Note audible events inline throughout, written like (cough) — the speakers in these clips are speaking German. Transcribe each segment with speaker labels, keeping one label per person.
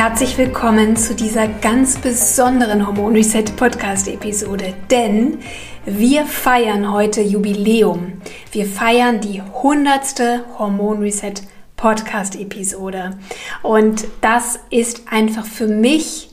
Speaker 1: Herzlich willkommen zu dieser ganz besonderen Hormon Reset Podcast Episode, denn wir feiern heute Jubiläum. Wir feiern die hundertste Hormon Reset Podcast Episode und das ist einfach für mich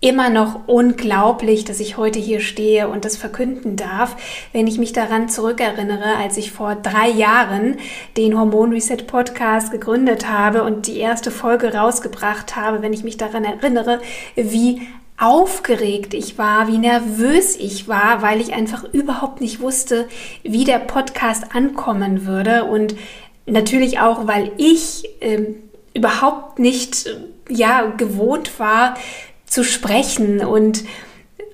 Speaker 1: immer noch unglaublich, dass ich heute hier stehe und das verkünden darf, wenn ich mich daran zurückerinnere, als ich vor drei Jahren den Hormon Reset Podcast gegründet habe und die erste Folge rausgebracht habe, wenn ich mich daran erinnere, wie aufgeregt ich war, wie nervös ich war, weil ich einfach überhaupt nicht wusste, wie der Podcast ankommen würde. Und natürlich auch, weil ich äh, überhaupt nicht ja gewohnt war, zu sprechen und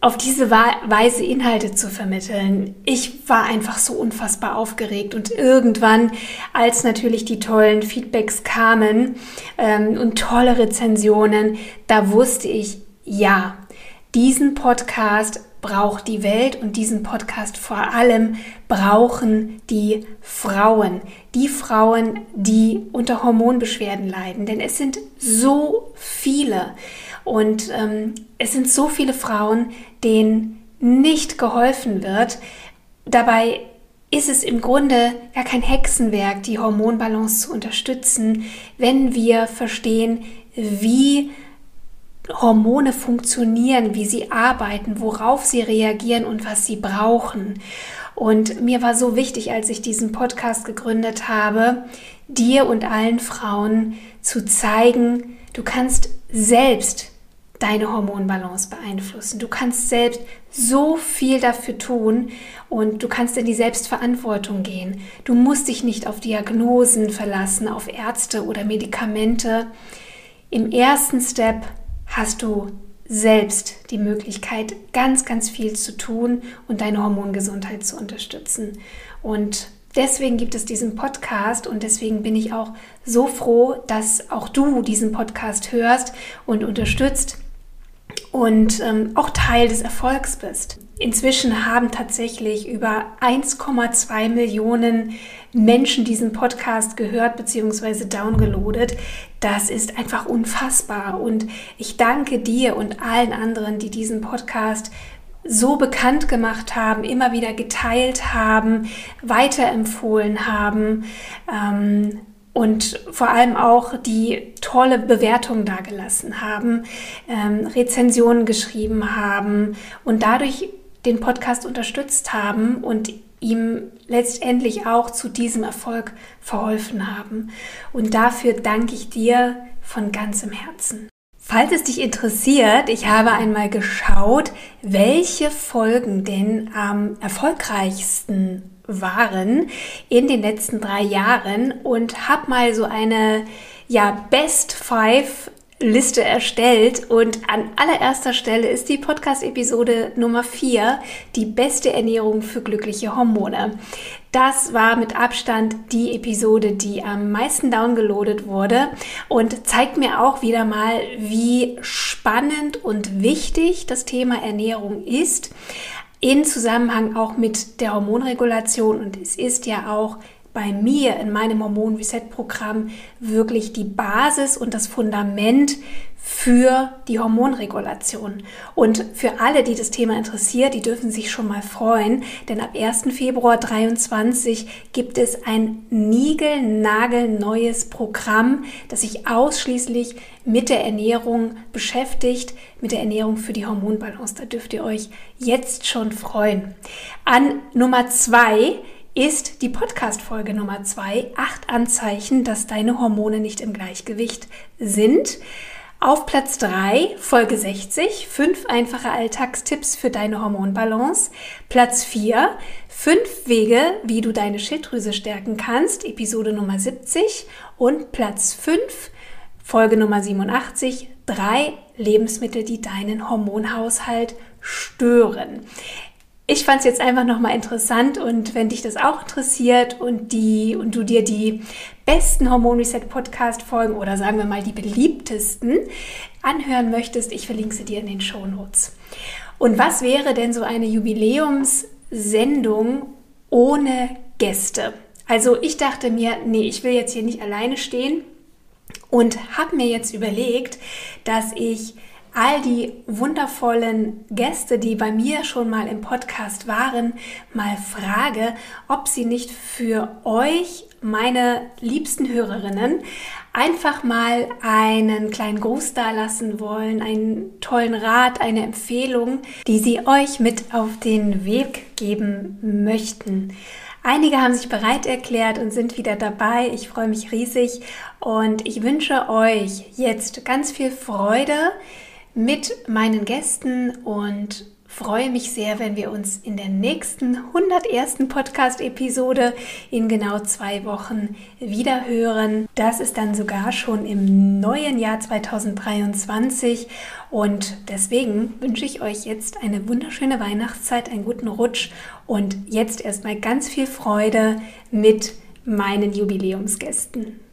Speaker 1: auf diese Weise Inhalte zu vermitteln. Ich war einfach so unfassbar aufgeregt und irgendwann, als natürlich die tollen Feedbacks kamen ähm, und tolle Rezensionen, da wusste ich, ja, diesen Podcast braucht die Welt und diesen Podcast vor allem brauchen die Frauen. Die Frauen, die unter Hormonbeschwerden leiden. Denn es sind so viele. Und ähm, es sind so viele Frauen, denen nicht geholfen wird. Dabei ist es im Grunde gar kein Hexenwerk, die Hormonbalance zu unterstützen, wenn wir verstehen, wie Hormone funktionieren, wie sie arbeiten, worauf sie reagieren und was sie brauchen. Und mir war so wichtig, als ich diesen Podcast gegründet habe, dir und allen Frauen zu zeigen, du kannst selbst deine Hormonbalance beeinflussen. Du kannst selbst so viel dafür tun und du kannst in die Selbstverantwortung gehen. Du musst dich nicht auf Diagnosen verlassen, auf Ärzte oder Medikamente. Im ersten Step hast du selbst die Möglichkeit, ganz, ganz viel zu tun und deine Hormongesundheit zu unterstützen. Und deswegen gibt es diesen Podcast und deswegen bin ich auch so froh, dass auch du diesen Podcast hörst und unterstützt und ähm, auch Teil des Erfolgs bist. Inzwischen haben tatsächlich über 1,2 Millionen Menschen diesen Podcast gehört bzw. downgeloadet. Das ist einfach unfassbar und ich danke dir und allen anderen, die diesen Podcast so bekannt gemacht haben, immer wieder geteilt haben, weiterempfohlen haben. Ähm, und vor allem auch die tolle Bewertung dagelassen haben, ähm, Rezensionen geschrieben haben und dadurch den Podcast unterstützt haben und ihm letztendlich auch zu diesem Erfolg verholfen haben. Und dafür danke ich dir von ganzem Herzen. Falls es dich interessiert, ich habe einmal geschaut, welche Folgen denn am erfolgreichsten waren in den letzten drei Jahren und habe mal so eine ja, Best Five Liste erstellt und an allererster Stelle ist die Podcast-Episode Nummer 4, die beste Ernährung für glückliche Hormone. Das war mit Abstand die Episode, die am meisten downgeloadet wurde und zeigt mir auch wieder mal, wie spannend und wichtig das Thema Ernährung ist in Zusammenhang auch mit der Hormonregulation. Und es ist ja auch bei mir in meinem Hormon Reset Programm wirklich die Basis und das Fundament für die Hormonregulation. Und für alle, die das Thema interessiert, die dürfen sich schon mal freuen, denn ab 1. Februar 2023 gibt es ein niegelnagelneues Programm, das sich ausschließlich mit der Ernährung beschäftigt, mit der Ernährung für die Hormonbalance. Da dürft ihr euch jetzt schon freuen. An Nummer zwei ist die Podcast-Folge Nummer zwei, acht Anzeichen, dass deine Hormone nicht im Gleichgewicht sind. Auf Platz 3, Folge 60, fünf einfache Alltagstipps für deine Hormonbalance. Platz 4, fünf Wege, wie du deine Schilddrüse stärken kannst, Episode Nummer 70. Und Platz 5, Folge Nummer 87, drei Lebensmittel, die deinen Hormonhaushalt stören. Ich fand es jetzt einfach nochmal interessant und wenn dich das auch interessiert und, die, und du dir die besten Hormon Reset Podcast Folgen oder sagen wir mal die beliebtesten anhören möchtest, ich verlinke sie dir in den Show Notes. Und was wäre denn so eine Jubiläumssendung ohne Gäste? Also ich dachte mir, nee, ich will jetzt hier nicht alleine stehen und habe mir jetzt überlegt, dass ich all die wundervollen Gäste, die bei mir schon mal im Podcast waren, mal frage, ob sie nicht für euch, meine liebsten Hörerinnen, einfach mal einen kleinen Gruß da lassen wollen, einen tollen Rat, eine Empfehlung, die sie euch mit auf den Weg geben möchten. Einige haben sich bereit erklärt und sind wieder dabei. Ich freue mich riesig und ich wünsche euch jetzt ganz viel Freude mit meinen Gästen und freue mich sehr, wenn wir uns in der nächsten 101. Podcast-Episode in genau zwei Wochen wieder hören. Das ist dann sogar schon im neuen Jahr 2023 und deswegen wünsche ich euch jetzt eine wunderschöne Weihnachtszeit, einen guten Rutsch und jetzt erstmal ganz viel Freude mit meinen Jubiläumsgästen.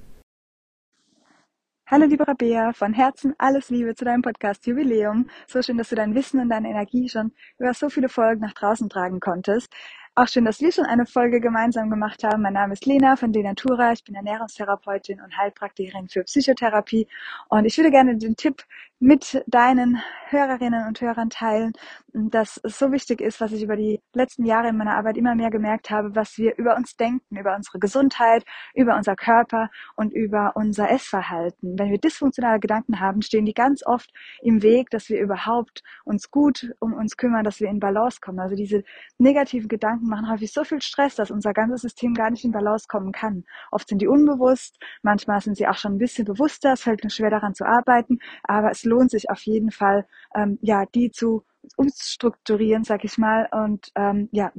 Speaker 2: Hallo liebe Rabea, von Herzen alles Liebe zu deinem Podcast Jubiläum. So schön, dass du dein Wissen und deine Energie schon über so viele Folgen nach draußen tragen konntest. Auch schön, dass wir schon eine Folge gemeinsam gemacht haben. Mein Name ist Lena von Denatura. Ich bin Ernährungstherapeutin und Heilpraktikerin für Psychotherapie. Und ich würde gerne den Tipp mit deinen Hörerinnen und Hörern teilen, dass es so wichtig ist, was ich über die letzten Jahre in meiner Arbeit immer mehr gemerkt habe, was wir über uns denken, über unsere Gesundheit, über unser Körper und über unser Essverhalten. Wenn wir dysfunktionale Gedanken haben, stehen die ganz oft im Weg, dass wir überhaupt uns gut um uns kümmern, dass wir in Balance kommen. Also diese negativen Gedanken machen häufig so viel Stress, dass unser ganzes System gar nicht in Balance kommen kann. Oft sind die unbewusst, manchmal sind sie auch schon ein bisschen bewusster, es fällt nur schwer daran zu arbeiten, aber es lohnt sich auf jeden Fall, ähm, ja, die zu umstrukturieren, sag ich mal, und ähm, ja,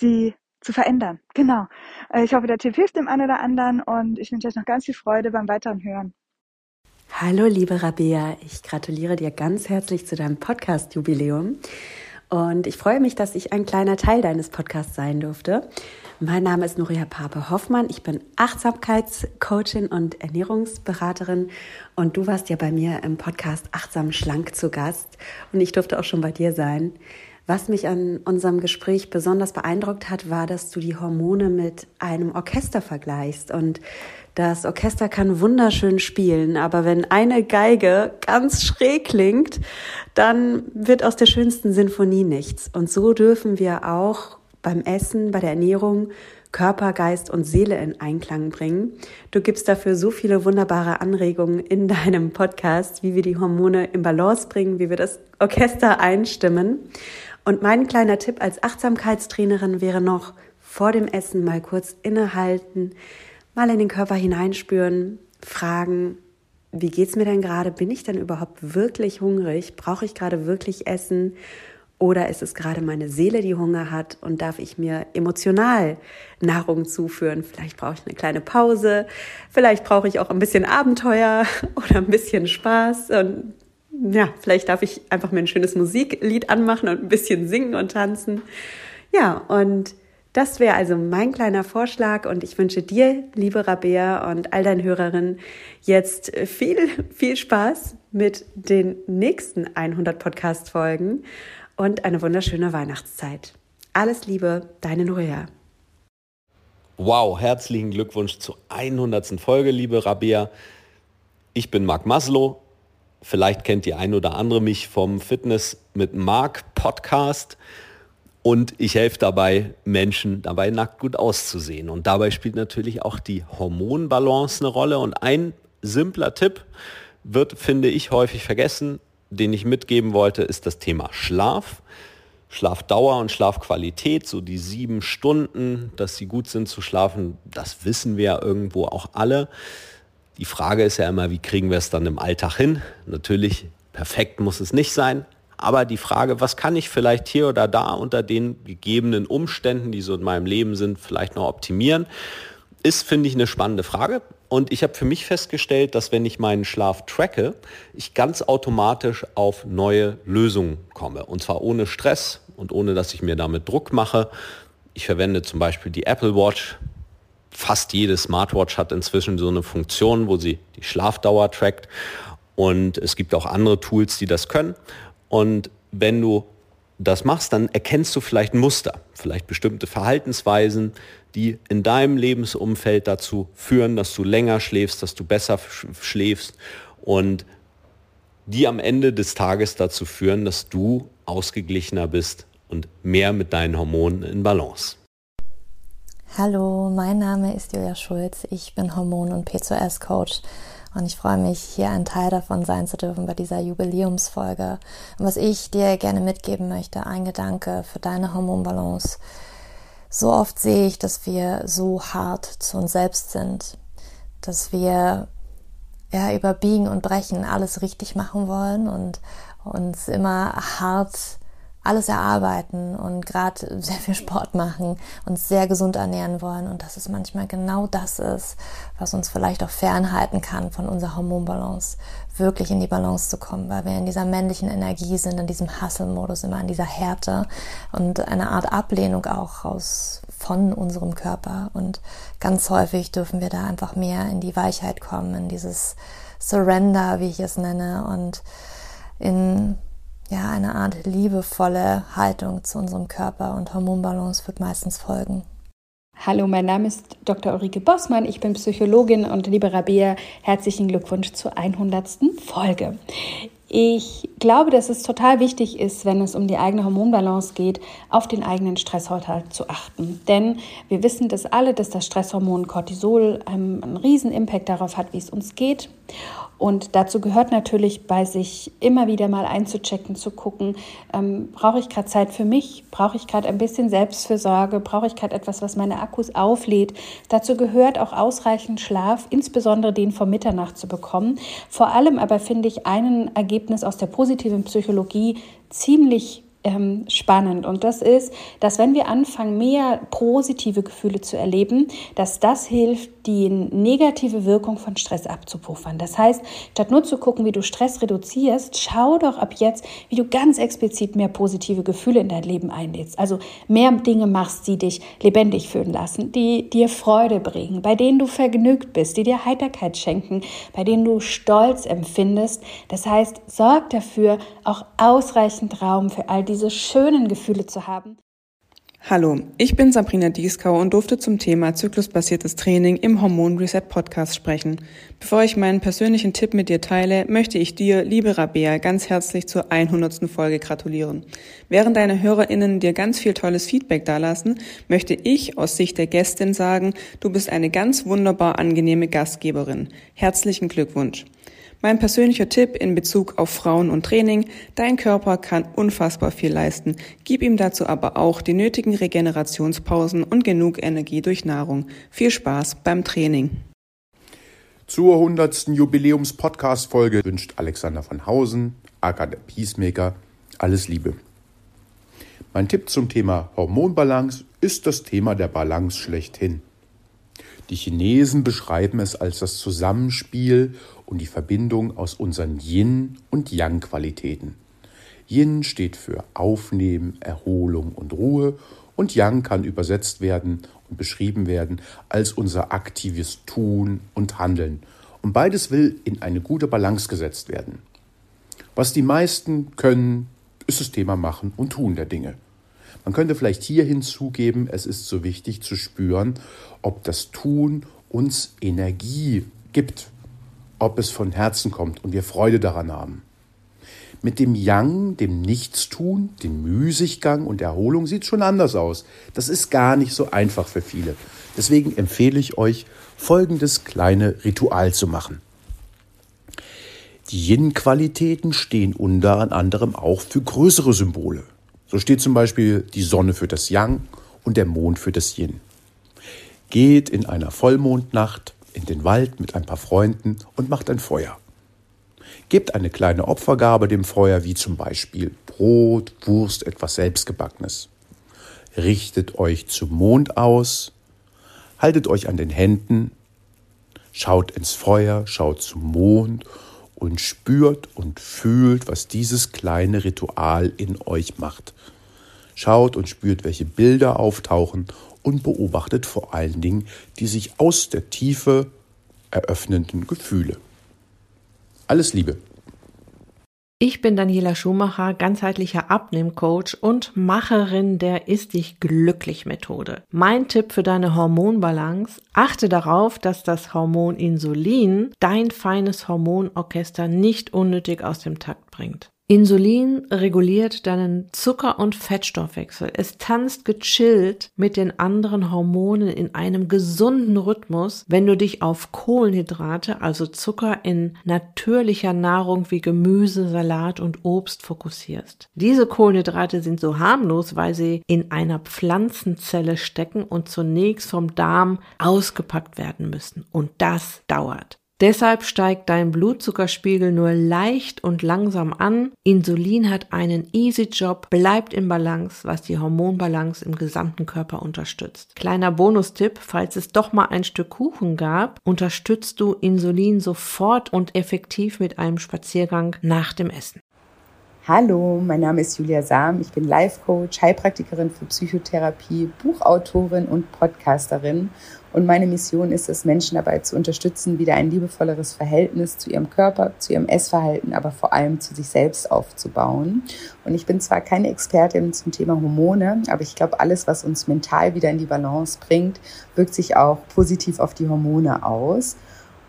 Speaker 2: die zu verändern. Genau. Äh, ich hoffe, der Tipp hilft dem einen oder anderen und ich wünsche euch noch ganz viel Freude beim weiteren Hören.
Speaker 3: Hallo, liebe Rabea. Ich gratuliere dir ganz herzlich zu deinem Podcast-Jubiläum. Und ich freue mich, dass ich ein kleiner Teil deines Podcasts sein durfte. Mein Name ist Nuria Pape Hoffmann. Ich bin Achtsamkeitscoachin und Ernährungsberaterin. Und du warst ja bei mir im Podcast Achtsam Schlank zu Gast. Und ich durfte auch schon bei dir sein. Was mich an unserem Gespräch besonders beeindruckt hat, war, dass du die Hormone mit einem Orchester vergleichst. Und das Orchester kann wunderschön spielen, aber wenn eine Geige ganz schräg klingt, dann wird aus der schönsten Sinfonie nichts. Und so dürfen wir auch beim Essen, bei der Ernährung Körper, Geist und Seele in Einklang bringen. Du gibst dafür so viele wunderbare Anregungen in deinem Podcast, wie wir die Hormone in Balance bringen, wie wir das Orchester einstimmen. Und mein kleiner Tipp als Achtsamkeitstrainerin wäre noch, vor dem Essen mal kurz innehalten, mal in den Körper hineinspüren, fragen, wie geht's mir denn gerade? Bin ich denn überhaupt wirklich hungrig? Brauche ich gerade wirklich Essen? Oder ist es gerade meine Seele, die Hunger hat und darf ich mir emotional Nahrung zuführen? Vielleicht brauche ich eine kleine Pause, vielleicht brauche ich auch ein bisschen Abenteuer (laughs) oder ein bisschen Spaß und ja, vielleicht darf ich einfach mir ein schönes Musiklied anmachen und ein bisschen singen und tanzen. Ja, und das wäre also mein kleiner Vorschlag und ich wünsche dir, liebe Rabea und all deinen Hörerinnen, jetzt viel, viel Spaß mit den nächsten 100 Podcast-Folgen und eine wunderschöne Weihnachtszeit. Alles Liebe, deine Nuria.
Speaker 4: Wow, herzlichen Glückwunsch zur 100. Folge, liebe Rabea. Ich bin Marc Maslow. Vielleicht kennt die ein oder andere mich vom Fitness mit Marc Podcast. Und ich helfe dabei, Menschen dabei nackt gut auszusehen. Und dabei spielt natürlich auch die Hormonbalance eine Rolle. Und ein simpler Tipp wird, finde ich, häufig vergessen den ich mitgeben wollte, ist das Thema Schlaf. Schlafdauer und Schlafqualität, so die sieben Stunden, dass sie gut sind zu schlafen, das wissen wir ja irgendwo auch alle. Die Frage ist ja immer, wie kriegen wir es dann im Alltag hin? Natürlich, perfekt muss es nicht sein, aber die Frage, was kann ich vielleicht hier oder da unter den gegebenen Umständen, die so in meinem Leben sind, vielleicht noch optimieren? ist, finde ich, eine spannende Frage. Und ich habe für mich festgestellt, dass wenn ich meinen Schlaf tracke, ich ganz automatisch auf neue Lösungen komme. Und zwar ohne Stress und ohne, dass ich mir damit Druck mache. Ich verwende zum Beispiel die Apple Watch. Fast jede Smartwatch hat inzwischen so eine Funktion, wo sie die Schlafdauer trackt. Und es gibt auch andere Tools, die das können. Und wenn du das machst, dann erkennst du vielleicht Muster, vielleicht bestimmte Verhaltensweisen, die in deinem Lebensumfeld dazu führen, dass du länger schläfst, dass du besser schläfst und die am Ende des Tages dazu führen, dass du ausgeglichener bist und mehr mit deinen Hormonen in Balance.
Speaker 5: Hallo, mein Name ist Julia Schulz. Ich bin Hormon- und P2S-Coach und ich freue mich, hier ein Teil davon sein zu dürfen bei dieser Jubiläumsfolge. Und was ich dir gerne mitgeben möchte, ein Gedanke für deine Hormonbalance. So oft sehe ich, dass wir so hart zu uns selbst sind, dass wir ja über Biegen und Brechen alles richtig machen wollen und uns immer hart alles erarbeiten und gerade sehr viel Sport machen, uns sehr gesund ernähren wollen. Und dass es manchmal genau das ist, was uns vielleicht auch fernhalten kann von unserer Hormonbalance, wirklich in die Balance zu kommen, weil wir in dieser männlichen Energie sind, in diesem Hustle-Modus, immer in dieser Härte und eine Art Ablehnung auch aus von unserem Körper. Und ganz häufig dürfen wir da einfach mehr in die Weichheit kommen, in dieses Surrender, wie ich es nenne und in ja, eine Art liebevolle Haltung zu unserem Körper und Hormonbalance wird meistens folgen.
Speaker 6: Hallo, mein Name ist Dr. Ulrike Bossmann, ich bin Psychologin und liebe Rabea, herzlichen Glückwunsch zur 100. Folge. Ich glaube, dass es total wichtig ist, wenn es um die eigene Hormonbalance geht, auf den eigenen Stresshaushalt zu achten. Denn wir wissen das alle, dass das Stresshormon Cortisol einen, einen riesen Impact darauf hat, wie es uns geht. Und dazu gehört natürlich bei sich immer wieder mal einzuchecken, zu gucken, ähm, brauche ich gerade Zeit für mich, brauche ich gerade ein bisschen Selbstfürsorge, brauche ich gerade etwas, was meine Akkus auflädt. Dazu gehört auch ausreichend Schlaf, insbesondere den vor Mitternacht zu bekommen. Vor allem aber finde ich ein Ergebnis aus der positiven Psychologie ziemlich ähm, spannend. Und das ist, dass wenn wir anfangen, mehr positive Gefühle zu erleben, dass das hilft, die negative Wirkung von Stress abzupuffern. Das heißt, statt nur zu gucken, wie du Stress reduzierst, schau doch ab jetzt, wie du ganz explizit mehr positive Gefühle in dein Leben einlädst. Also mehr Dinge machst, die dich lebendig fühlen lassen, die dir Freude bringen, bei denen du vergnügt bist, die dir Heiterkeit schenken, bei denen du Stolz empfindest. Das heißt, sorg dafür, auch ausreichend Raum für all die diese schönen Gefühle zu haben.
Speaker 7: Hallo, ich bin Sabrina Dieskau und durfte zum Thema zyklusbasiertes Training im Hormon Reset Podcast sprechen. Bevor ich meinen persönlichen Tipp mit dir teile, möchte ich dir, liebe Rabea, ganz herzlich zur 100. Folge gratulieren. Während deine HörerInnen dir ganz viel tolles Feedback dalassen, möchte ich aus Sicht der Gästin sagen, du bist eine ganz wunderbar angenehme Gastgeberin. Herzlichen Glückwunsch. Mein persönlicher Tipp in Bezug auf Frauen und Training, dein Körper kann unfassbar viel leisten. Gib ihm dazu aber auch die nötigen Regenerationspausen und genug Energie durch Nahrung. Viel Spaß beim Training.
Speaker 8: Zur 100. Jubiläums-Podcast-Folge wünscht Alexander von Hausen, aka der Peacemaker, alles Liebe. Mein Tipp zum Thema Hormonbalance ist das Thema der Balance schlechthin. Die Chinesen beschreiben es als das Zusammenspiel und die Verbindung aus unseren Yin- und Yang-Qualitäten. Yin steht für Aufnehmen, Erholung und Ruhe und Yang kann übersetzt werden und beschrieben werden als unser aktives Tun und Handeln. Und beides will in eine gute Balance gesetzt werden. Was die meisten können, ist das Thema Machen und Tun der Dinge. Man könnte vielleicht hier hinzugeben, es ist so wichtig zu spüren, ob das Tun uns Energie gibt, ob es von Herzen kommt und wir Freude daran haben. Mit dem Yang, dem Nichtstun, dem Müßiggang und Erholung sieht es schon anders aus. Das ist gar nicht so einfach für viele. Deswegen empfehle ich euch, folgendes kleine Ritual zu machen. Die Yin-Qualitäten stehen unter anderem auch für größere Symbole. So steht zum Beispiel die Sonne für das Yang und der Mond für das Yin. Geht in einer Vollmondnacht in den Wald mit ein paar Freunden und macht ein Feuer. Gebt eine kleine Opfergabe dem Feuer, wie zum Beispiel Brot, Wurst, etwas Selbstgebackenes. Richtet euch zum Mond aus, Haltet euch an den Händen, schaut ins Feuer, schaut zum Mond und spürt und fühlt, was dieses kleine Ritual in euch macht. Schaut und spürt, welche Bilder auftauchen und beobachtet vor allen Dingen die sich aus der Tiefe eröffnenden Gefühle. Alles Liebe.
Speaker 9: Ich bin Daniela Schumacher, ganzheitlicher Abnehmcoach und Macherin der Ist dich glücklich Methode. Mein Tipp für deine Hormonbalance, achte darauf, dass das Hormon Insulin dein feines Hormonorchester nicht unnötig aus dem Takt bringt. Insulin reguliert deinen Zucker- und Fettstoffwechsel. Es tanzt gechillt mit den anderen Hormonen in einem gesunden Rhythmus, wenn du dich auf Kohlenhydrate, also Zucker in natürlicher Nahrung wie Gemüse, Salat und Obst fokussierst. Diese Kohlenhydrate sind so harmlos, weil sie in einer Pflanzenzelle stecken und zunächst vom Darm ausgepackt werden müssen. Und das dauert. Deshalb steigt dein Blutzuckerspiegel nur leicht und langsam an. Insulin hat einen easy Job, bleibt im Balance, was die Hormonbalance im gesamten Körper unterstützt. Kleiner Bonustipp, falls es doch mal ein Stück Kuchen gab, unterstützt du Insulin sofort und effektiv mit einem Spaziergang nach dem Essen.
Speaker 10: Hallo, mein Name ist Julia Sam. Ich bin Life Coach, Heilpraktikerin für Psychotherapie, Buchautorin und Podcasterin. Und meine Mission ist es, Menschen dabei zu unterstützen, wieder ein liebevolleres Verhältnis zu ihrem Körper, zu ihrem Essverhalten, aber vor allem zu sich selbst aufzubauen. Und ich bin zwar keine Expertin zum Thema Hormone, aber ich glaube, alles, was uns mental wieder in die Balance bringt, wirkt sich auch positiv auf die Hormone aus.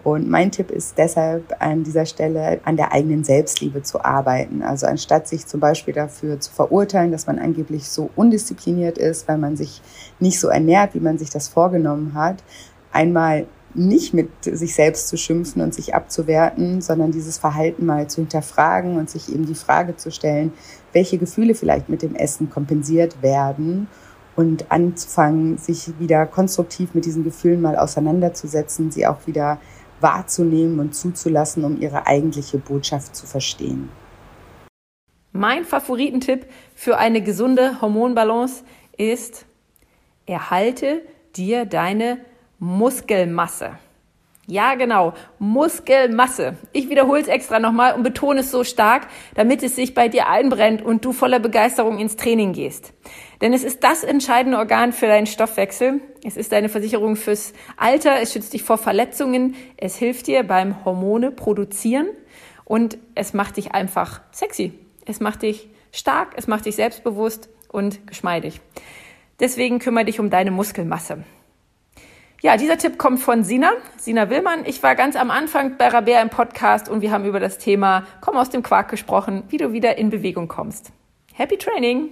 Speaker 10: Und mein Tipp ist deshalb an dieser Stelle an der eigenen Selbstliebe zu arbeiten. Also anstatt sich zum Beispiel dafür zu verurteilen, dass man angeblich so undiszipliniert ist, weil man sich nicht so ernährt, wie man sich das vorgenommen hat, einmal nicht mit sich selbst zu schimpfen und sich abzuwerten, sondern dieses Verhalten mal zu hinterfragen und sich eben die Frage zu stellen, welche Gefühle vielleicht mit dem Essen kompensiert werden und anzufangen, sich wieder konstruktiv mit diesen Gefühlen mal auseinanderzusetzen, sie auch wieder wahrzunehmen und zuzulassen, um ihre eigentliche Botschaft zu verstehen.
Speaker 11: Mein Favoritentipp für eine gesunde Hormonbalance ist, erhalte dir deine Muskelmasse. Ja, genau, Muskelmasse. Ich wiederhole es extra nochmal und betone es so stark, damit es sich bei dir einbrennt und du voller Begeisterung ins Training gehst. Denn es ist das entscheidende Organ für deinen Stoffwechsel. Es ist deine Versicherung fürs Alter. Es schützt dich vor Verletzungen. Es hilft dir beim Hormone produzieren und es macht dich einfach sexy. Es macht dich stark, es macht dich selbstbewusst und geschmeidig. Deswegen kümmere dich um deine Muskelmasse. Ja, dieser Tipp kommt von Sina, Sina Willmann. Ich war ganz am Anfang bei Rabea im Podcast und wir haben über das Thema Komm aus dem Quark gesprochen, wie du wieder in Bewegung kommst. Happy Training!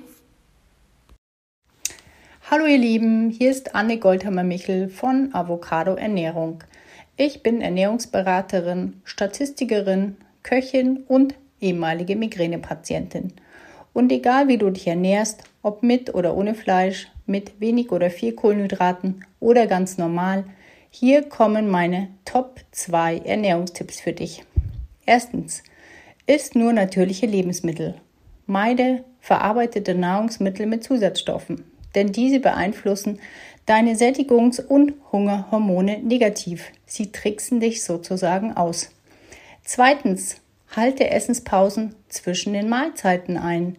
Speaker 12: Hallo ihr Lieben, hier ist Anne Goldhammer-Michel von Avocado Ernährung. Ich bin Ernährungsberaterin, Statistikerin, Köchin und ehemalige Migränepatientin. Und egal wie du dich ernährst, ob mit oder ohne Fleisch, mit wenig oder viel Kohlenhydraten oder ganz normal, hier kommen meine Top 2 Ernährungstipps für dich. Erstens, isst nur natürliche Lebensmittel. Meide verarbeitete Nahrungsmittel mit Zusatzstoffen, denn diese beeinflussen deine Sättigungs- und Hungerhormone negativ. Sie tricksen dich sozusagen aus. Zweitens, halte Essenspausen zwischen den Mahlzeiten ein,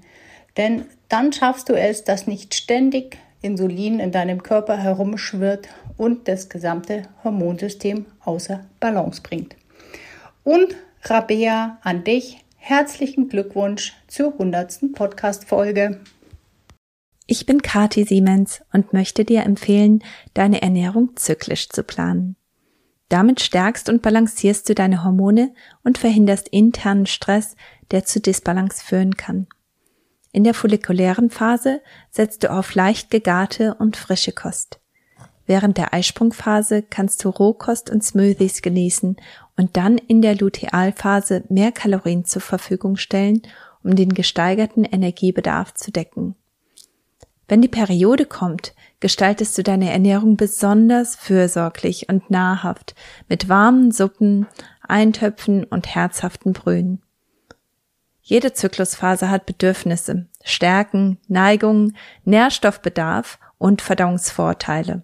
Speaker 12: denn dann schaffst du es, dass nicht ständig Insulin in deinem Körper herumschwirrt und das gesamte Hormonsystem außer Balance bringt. Und Rabea an dich, herzlichen Glückwunsch zur 100. Podcast-Folge.
Speaker 13: Ich bin Kati Siemens und möchte dir empfehlen, deine Ernährung zyklisch zu planen. Damit stärkst und balancierst du deine Hormone und verhinderst internen Stress, der zu Disbalance führen kann. In der follikulären Phase setzt du auf leicht gegarte und frische Kost. Während der Eisprungphase kannst du Rohkost und Smoothies genießen und dann in der Lutealphase mehr Kalorien zur Verfügung stellen, um den gesteigerten Energiebedarf zu decken. Wenn die Periode kommt, gestaltest du deine Ernährung besonders fürsorglich und nahrhaft mit warmen Suppen, Eintöpfen und herzhaften Brühen. Jede Zyklusphase hat Bedürfnisse, Stärken, Neigungen, Nährstoffbedarf und Verdauungsvorteile.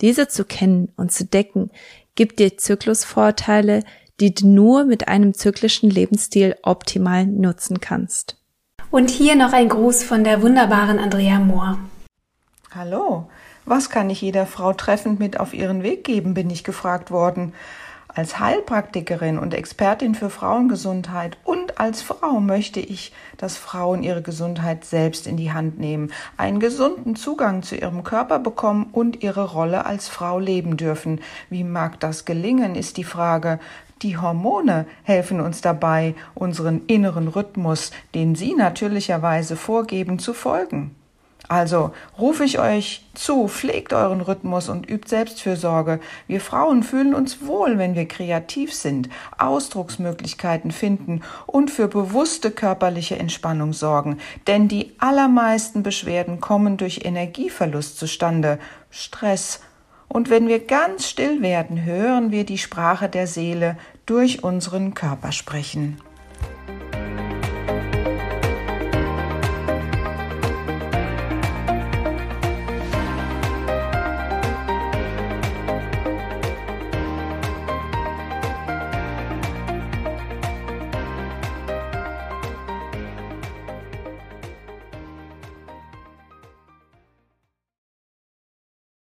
Speaker 13: Diese zu kennen und zu decken, gibt dir Zyklusvorteile, die du nur mit einem zyklischen Lebensstil optimal nutzen kannst.
Speaker 1: Und hier noch ein Gruß von der wunderbaren Andrea Mohr.
Speaker 14: Hallo, was kann ich jeder Frau treffend mit auf ihren Weg geben, bin ich gefragt worden. Als Heilpraktikerin und Expertin für Frauengesundheit und als Frau möchte ich, dass Frauen ihre Gesundheit selbst in die Hand nehmen, einen gesunden Zugang zu ihrem Körper bekommen und ihre Rolle als Frau leben dürfen. Wie mag das gelingen, ist die Frage. Die Hormone helfen uns dabei, unseren inneren Rhythmus, den sie natürlicherweise vorgeben, zu folgen. Also rufe ich euch zu, pflegt euren Rhythmus und übt Selbstfürsorge. Wir Frauen fühlen uns wohl, wenn wir kreativ sind, Ausdrucksmöglichkeiten finden und für bewusste körperliche Entspannung sorgen. Denn die allermeisten Beschwerden kommen durch Energieverlust zustande, Stress. Und wenn wir ganz still werden, hören wir die Sprache der Seele durch unseren Körper sprechen.